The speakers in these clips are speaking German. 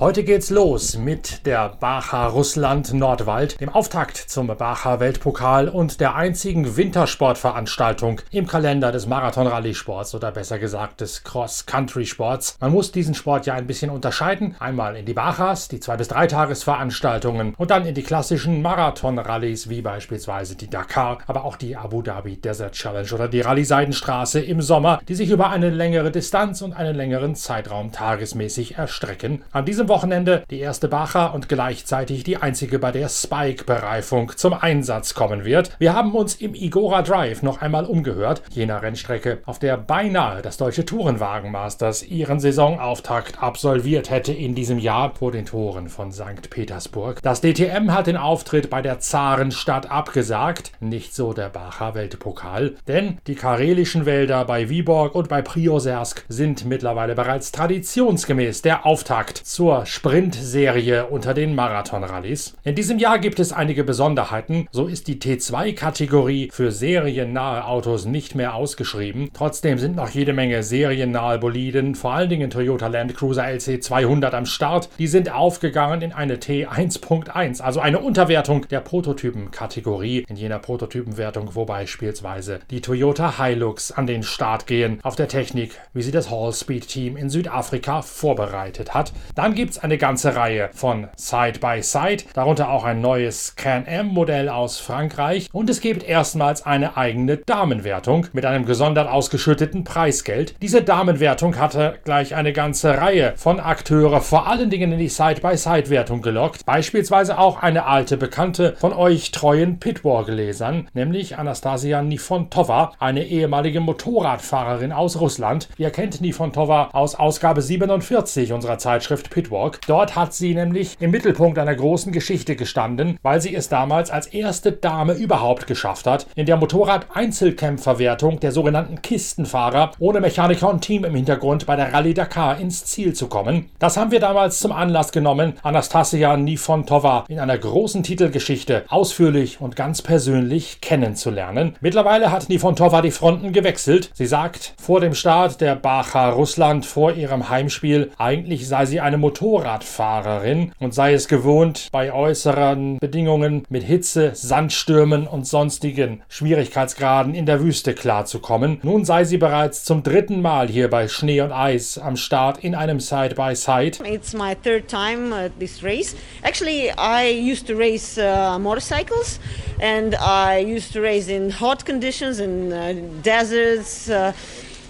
Heute geht's los mit der Bacha Russland Nordwald, dem Auftakt zum Bacha Weltpokal und der einzigen Wintersportveranstaltung im Kalender des Marathon-Rallye-Sports oder besser gesagt des Cross-Country-Sports. Man muss diesen Sport ja ein bisschen unterscheiden. Einmal in die Bachas, die zwei bis drei Tagesveranstaltungen und dann in die klassischen Marathon-Rallyes wie beispielsweise die Dakar, aber auch die Abu Dhabi Desert Challenge oder die Rallye Seidenstraße im Sommer, die sich über eine längere Distanz und einen längeren Zeitraum tagesmäßig erstrecken. An diesem Wochenende die erste Bacher und gleichzeitig die einzige, bei der Spike-Bereifung zum Einsatz kommen wird. Wir haben uns im Igora Drive noch einmal umgehört, jener Rennstrecke, auf der beinahe das deutsche Tourenwagenmasters ihren Saisonauftakt absolviert hätte in diesem Jahr vor den Toren von St. Petersburg. Das DTM hat den Auftritt bei der Zarenstadt abgesagt, nicht so der Bacher Weltpokal, denn die karelischen Wälder bei Viborg und bei Priosersk sind mittlerweile bereits traditionsgemäß der Auftakt zur Sprintserie unter den Marathon-Rallyes. In diesem Jahr gibt es einige Besonderheiten. So ist die T2-Kategorie für seriennahe Autos nicht mehr ausgeschrieben. Trotzdem sind noch jede Menge seriennahe Boliden, vor allen Dingen Toyota Land Cruiser LC 200 am Start. Die sind aufgegangen in eine T1.1, also eine Unterwertung der Prototypen-Kategorie in jener Prototypenwertung, wo beispielsweise die Toyota Hilux an den Start gehen auf der Technik, wie sie das Hall Speed Team in Südafrika vorbereitet hat. Dann gibt es eine ganze Reihe von Side-by-Side, -Side, darunter auch ein neues Can-Am-Modell aus Frankreich und es gibt erstmals eine eigene Damenwertung mit einem gesondert ausgeschütteten Preisgeld. Diese Damenwertung hatte gleich eine ganze Reihe von Akteure vor allen Dingen in die Side-by-Side-Wertung gelockt, beispielsweise auch eine alte Bekannte von euch treuen Pitwalk-Lesern, nämlich Anastasia Nifontova, eine ehemalige Motorradfahrerin aus Russland. Ihr kennt Nifontova aus Ausgabe 47 unserer Zeitschrift Zeitschrift Pitwalk. Dort hat sie nämlich im Mittelpunkt einer großen Geschichte gestanden, weil sie es damals als erste Dame überhaupt geschafft hat, in der Motorrad-Einzelkämpferwertung der sogenannten Kistenfahrer ohne Mechaniker und Team im Hintergrund bei der Rallye Dakar ins Ziel zu kommen. Das haben wir damals zum Anlass genommen, Anastasia Nifontova in einer großen Titelgeschichte ausführlich und ganz persönlich kennenzulernen. Mittlerweile hat Nifontova die Fronten gewechselt. Sie sagt vor dem Start der Bacha Russland vor ihrem Heimspiel, eigentlich sei sie ein eine Motorradfahrerin und sei es gewohnt, bei äußeren Bedingungen mit Hitze, Sandstürmen und sonstigen Schwierigkeitsgraden in der Wüste klarzukommen. Nun sei sie bereits zum dritten Mal hier bei Schnee und Eis am Start in einem Side-by-Side. -Side. It's my third time at this race. Actually, I used to race uh, motorcycles and I used to race in hot conditions in uh, deserts, uh,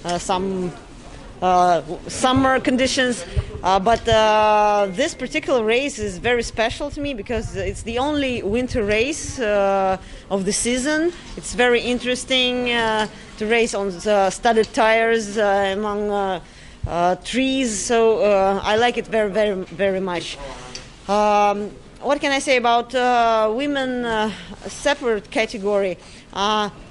uh some uh, summer conditions. Uh, but uh, this particular race is very special to me because it's the only winter race uh, of the season. It's very interesting uh, to race on studded tires uh, among trees. So I like it very, very, very much. Um, what can I say about women separate category?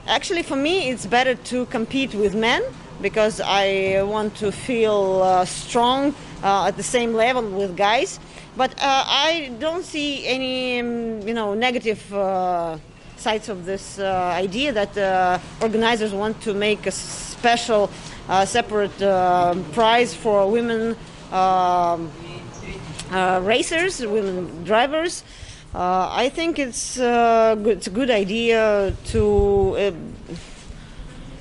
actually, for me, it's better to compete with men because I want to feel uh, strong uh, at the same level with guys. But uh, I don't see any, um, you know, negative uh, sides of this uh, idea that organizers want to make a special, separate prize for women um, racers, women drivers. I think it's, it's a good idea to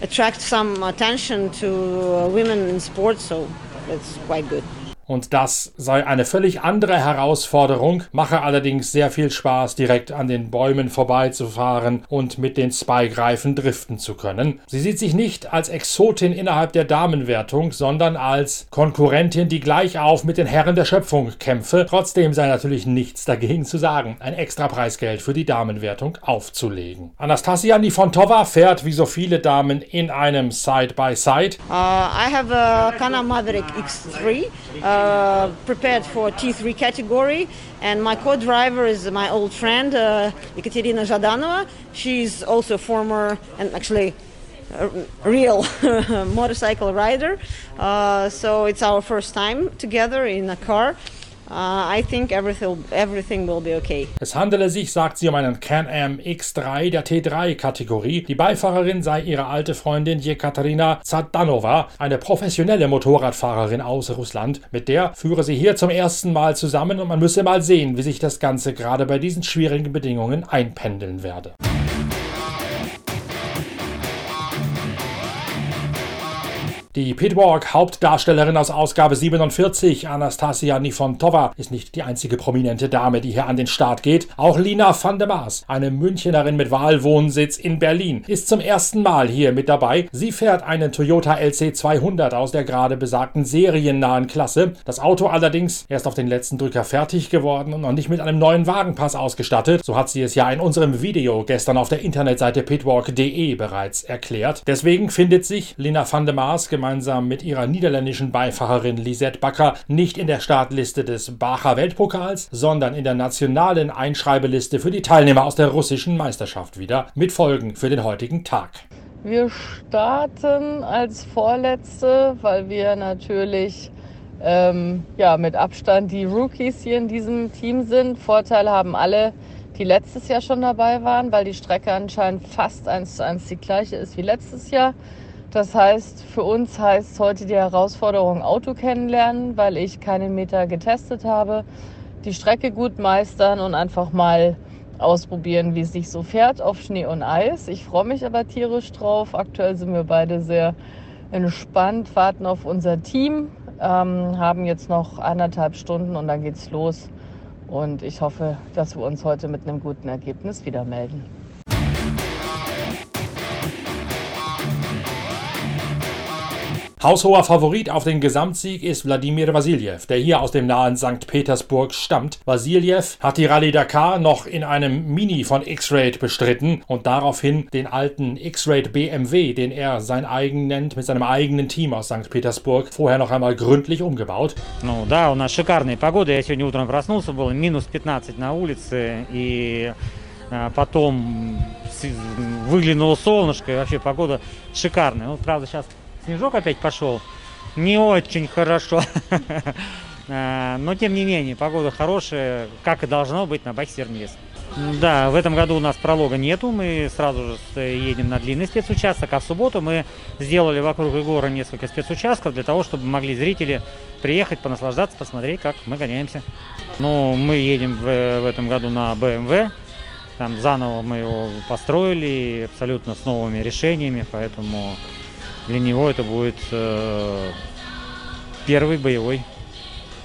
attract some attention to uh, women in sports, so it's quite good. Und das sei eine völlig andere Herausforderung, mache allerdings sehr viel Spaß, direkt an den Bäumen vorbeizufahren und mit den Spike-Reifen driften zu können. Sie sieht sich nicht als Exotin innerhalb der Damenwertung, sondern als Konkurrentin, die gleich auf mit den Herren der Schöpfung kämpfe. Trotzdem sei natürlich nichts dagegen zu sagen, ein extra Preisgeld für die Damenwertung aufzulegen. Anastasia Nifontova fährt wie so viele Damen in einem Side-by-Side. -Side. Uh, I have a Kana Maverick X3. Uh, uh, prepared for T3 category, and my co-driver is my old friend uh, Ekaterina Zhadanova. She's also a former and actually real motorcycle rider. Uh, so it's our first time together in a car. Uh, I think everything, everything will be okay. Es handele sich, sagt sie, um einen Can-Am X3 der T3-Kategorie. Die Beifahrerin sei ihre alte Freundin Jekaterina Zadanova, eine professionelle Motorradfahrerin aus Russland. Mit der führe sie hier zum ersten Mal zusammen und man müsse mal sehen, wie sich das Ganze gerade bei diesen schwierigen Bedingungen einpendeln werde. Die Pitwalk-Hauptdarstellerin aus Ausgabe 47, Anastasia Nifontova, ist nicht die einzige prominente Dame, die hier an den Start geht. Auch Lina van der Maas, eine Münchenerin mit Wahlwohnsitz in Berlin, ist zum ersten Mal hier mit dabei. Sie fährt einen Toyota LC 200 aus der gerade besagten seriennahen Klasse. Das Auto allerdings erst auf den letzten Drücker fertig geworden und noch nicht mit einem neuen Wagenpass ausgestattet. So hat sie es ja in unserem Video gestern auf der Internetseite pitwalk.de bereits erklärt. Deswegen findet sich Lina van der Maas gemeinsam mit ihrer niederländischen Beifahrerin Lisette Bakker nicht in der Startliste des Bacher Weltpokals, sondern in der nationalen Einschreibeliste für die Teilnehmer aus der russischen Meisterschaft wieder, mit Folgen für den heutigen Tag. Wir starten als Vorletzte, weil wir natürlich ähm, ja, mit Abstand die Rookies hier in diesem Team sind. Vorteil haben alle, die letztes Jahr schon dabei waren, weil die Strecke anscheinend fast eins zu eins die gleiche ist wie letztes Jahr. Das heißt, für uns heißt heute die Herausforderung Auto kennenlernen, weil ich keinen Meter getestet habe, die Strecke gut meistern und einfach mal ausprobieren, wie es sich so fährt auf Schnee und Eis. Ich freue mich aber tierisch drauf. Aktuell sind wir beide sehr entspannt, warten auf unser Team, ähm, haben jetzt noch anderthalb Stunden und dann geht's los. Und ich hoffe, dass wir uns heute mit einem guten Ergebnis wieder melden. Haushoher Favorit auf den Gesamtsieg ist Wladimir Vasiljev, der hier aus dem nahen St. Petersburg stammt. Vasiljev hat die Rallye Dakar noch in einem Mini von X-Raid bestritten und daraufhin den alten X-Raid BMW, den er sein eigen nennt, mit seinem eigenen Team aus St. Petersburg, vorher noch einmal gründlich umgebaut. Ну да, у нас шикарная погода. Я сегодня утром проснулся, было минус 15 на улице, и потом выглянуло солнышко, и вообще погода шикарная. Ну, правда, сейчас снежок опять пошел. Не очень хорошо. Но тем не менее, погода хорошая, как и должно быть на баке Сернвес. Да, в этом году у нас пролога нету, мы сразу же едем на длинный спецучасток, а в субботу мы сделали вокруг Егора несколько спецучастков для того, чтобы могли зрители приехать, понаслаждаться, посмотреть, как мы гоняемся. Ну, мы едем в, в этом году на BMW, там заново мы его построили, абсолютно с новыми решениями, поэтому для него это будет э, первый боевой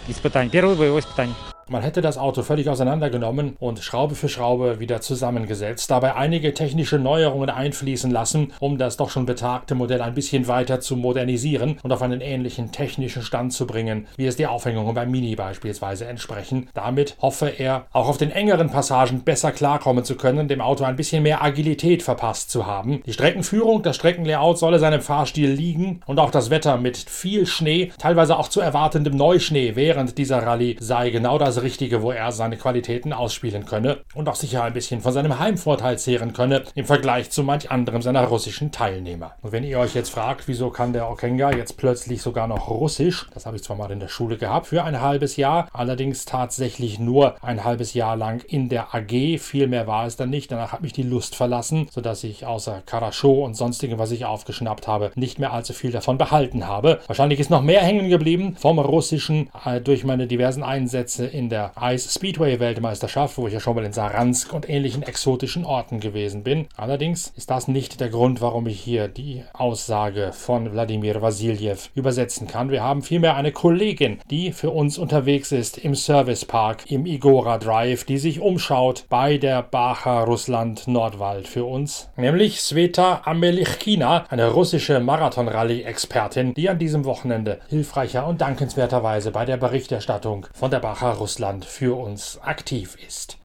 испытание, первое боевое испытание. Man hätte das Auto völlig auseinandergenommen und Schraube für Schraube wieder zusammengesetzt, dabei einige technische Neuerungen einfließen lassen, um das doch schon betagte Modell ein bisschen weiter zu modernisieren und auf einen ähnlichen technischen Stand zu bringen, wie es die Aufhängungen beim Mini beispielsweise entsprechen. Damit hoffe er, auch auf den engeren Passagen besser klarkommen zu können, dem Auto ein bisschen mehr Agilität verpasst zu haben. Die Streckenführung, das Streckenlayout solle seinem Fahrstil liegen und auch das Wetter mit viel Schnee, teilweise auch zu erwartendem Neuschnee während dieser Rallye sei genau das Richtige, wo er seine Qualitäten ausspielen könne und auch sicher ein bisschen von seinem Heimvorteil zehren könne im Vergleich zu manch anderem seiner russischen Teilnehmer. Und wenn ihr euch jetzt fragt, wieso kann der Okenga jetzt plötzlich sogar noch Russisch, das habe ich zwar mal in der Schule gehabt, für ein halbes Jahr, allerdings tatsächlich nur ein halbes Jahr lang in der AG, viel mehr war es dann nicht, danach hat mich die Lust verlassen, sodass ich außer Karaschow und sonstigem, was ich aufgeschnappt habe, nicht mehr allzu viel davon behalten habe. Wahrscheinlich ist noch mehr hängen geblieben vom Russischen äh, durch meine diversen Einsätze in in der Ice Speedway Weltmeisterschaft, wo ich ja schon mal in Saransk und ähnlichen exotischen Orten gewesen bin. Allerdings ist das nicht der Grund, warum ich hier die Aussage von Wladimir Vasiljev übersetzen kann. Wir haben vielmehr eine Kollegin, die für uns unterwegs ist im Servicepark im Igora Drive, die sich umschaut bei der Bacha Russland Nordwald für uns, nämlich Sveta Amelichkina, eine russische Marathon-Rallye-Expertin, die an diesem Wochenende hilfreicher und dankenswerterweise bei der Berichterstattung von der Bacha Russland Russland für uns aktiv ist.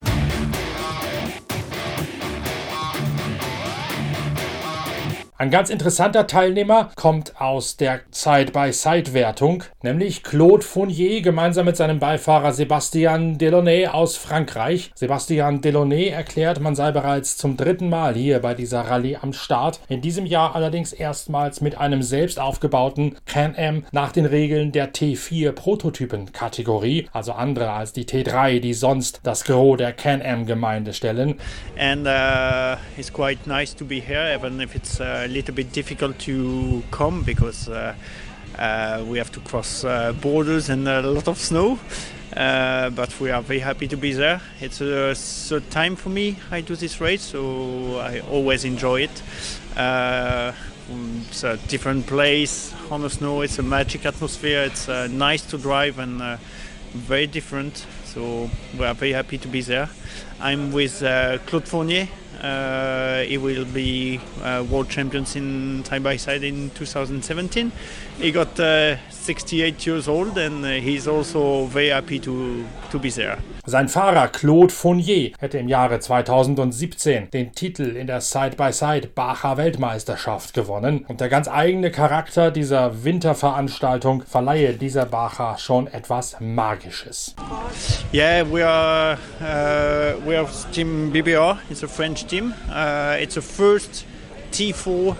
Ein ganz interessanter Teilnehmer kommt aus der Side-by-Side-Wertung, nämlich Claude Fournier gemeinsam mit seinem Beifahrer Sebastian Delaunay aus Frankreich. Sebastian Delaunay erklärt, man sei bereits zum dritten Mal hier bei dieser Rallye am Start. In diesem Jahr allerdings erstmals mit einem selbst aufgebauten Can-Am nach den Regeln der T4 Prototypen-Kategorie, also andere als die T3, die sonst das Gros der Can-Am-Gemeinde stellen. And uh, it's quite nice to be here, even if it's uh, a little bit difficult to come because uh, uh, we have to cross uh, borders and a lot of snow. Uh, but we are very happy to be there. It's a third time for me I do this race, so I always enjoy it. Uh, it's a different place on the snow. It's a magic atmosphere. It's uh, nice to drive and very different. So we are very happy to be there. I'm with Claude Fournier. Uh, he will be uh, world champions in side by side in 2017. He got uh, 68 years old and uh, he's also very happy to, to be there. Sein Fahrer Claude Fournier hätte im Jahre 2017 den Titel in der Side-by-Side Bacher Weltmeisterschaft gewonnen und der ganz eigene Charakter dieser Winterveranstaltung verleihe dieser Bacher schon etwas Magisches. Yeah, we are uh, we are team BBR. It's a French team. Uh, it's a first T4 uh,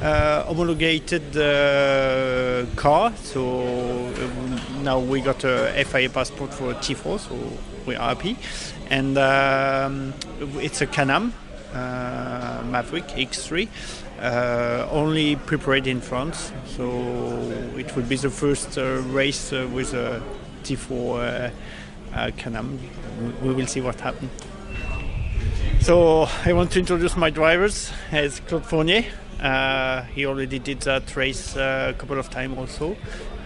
homologated uh, car. So um, now we got a FIA passport for T4, so we are happy. And um, it's a Canam uh, Maverick X3. Uh, only prepared in France, so it will be the first uh, race uh, with a T4 uh, Can-Am. We will see what happens. So I want to introduce my drivers as Claude Fournier. Uh, he already did that race uh, a couple of times also,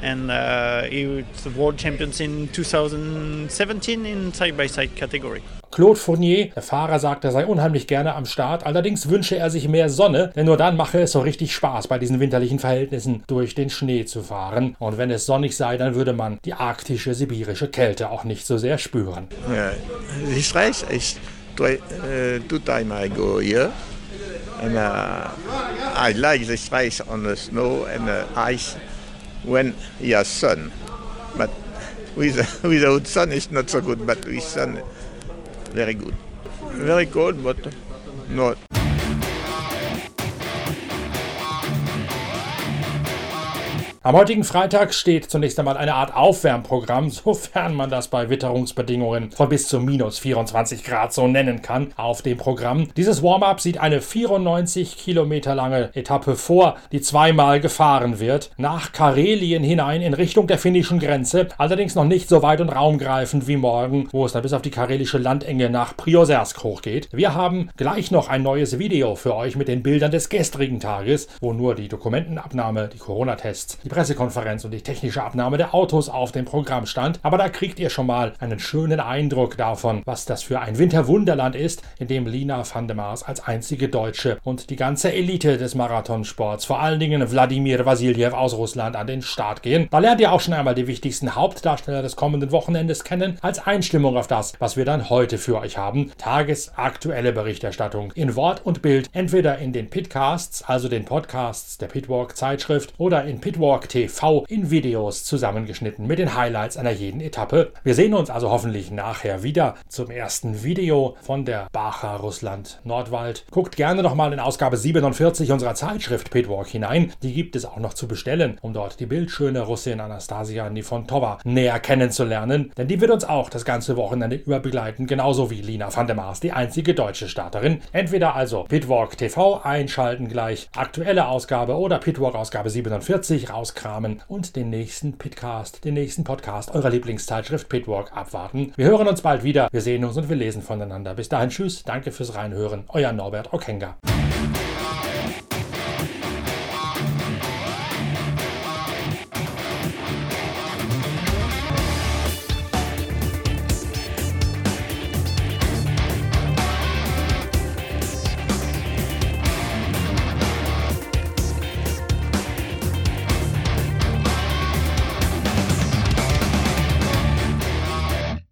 and uh, he was world champions in 2017 in side-by-side category. Claude Fournier, der Fahrer, sagt, er sei unheimlich gerne am Start. Allerdings wünsche er sich mehr Sonne, denn nur dann mache es so richtig Spaß, bei diesen winterlichen Verhältnissen durch den Schnee zu fahren. Und wenn es sonnig sei, dann würde man die arktische, sibirische Kälte auch nicht so sehr spüren. Yeah, this race is twi- uh, two times I go here, and uh, I like this race on the snow and the ice when he has sun. But with, without sun, it's not so good. But with sun, very good. Very cold, but not Am heutigen Freitag steht zunächst einmal eine Art Aufwärmprogramm, sofern man das bei Witterungsbedingungen von bis zu minus 24 Grad so nennen kann, auf dem Programm. Dieses Warm-up sieht eine 94 Kilometer lange Etappe vor, die zweimal gefahren wird, nach Karelien hinein in Richtung der finnischen Grenze, allerdings noch nicht so weit und raumgreifend wie morgen, wo es dann bis auf die karelische Landenge nach Priosersk hochgeht. Wir haben gleich noch ein neues Video für euch mit den Bildern des gestrigen Tages, wo nur die Dokumentenabnahme, die Corona-Tests, die Pressekonferenz und die technische Abnahme der Autos auf dem Programm stand. Aber da kriegt ihr schon mal einen schönen Eindruck davon, was das für ein Winterwunderland ist, in dem Lina van der Maas als einzige Deutsche und die ganze Elite des Marathonsports, vor allen Dingen Wladimir Vasiljev aus Russland, an den Start gehen. Da lernt ihr auch schon einmal die wichtigsten Hauptdarsteller des kommenden Wochenendes kennen, als Einstimmung auf das, was wir dann heute für euch haben. Tagesaktuelle Berichterstattung in Wort und Bild, entweder in den Pitcasts, also den Podcasts der Pitwalk Zeitschrift, oder in Pitwalk TV in Videos zusammengeschnitten mit den Highlights einer jeden Etappe. Wir sehen uns also hoffentlich nachher wieder zum ersten Video von der Bacher Russland Nordwald. Guckt gerne nochmal in Ausgabe 47 unserer Zeitschrift Pitwalk hinein. Die gibt es auch noch zu bestellen, um dort die bildschöne Russin Anastasia Nifontova näher kennenzulernen, denn die wird uns auch das ganze Wochenende über begleiten, genauso wie Lina van der Maas, die einzige deutsche Starterin. Entweder also Pitwalk TV einschalten gleich, aktuelle Ausgabe oder Pitwalk Ausgabe 47 rauskramen und den nächsten Pitcast, den nächsten Podcast eurer Lieblingszeitschrift Pitwalk abwarten. Wir hören uns bald wieder, wir sehen uns und wir lesen voneinander. Bis dahin, tschüss, danke fürs Reinhören, euer Norbert Okenga.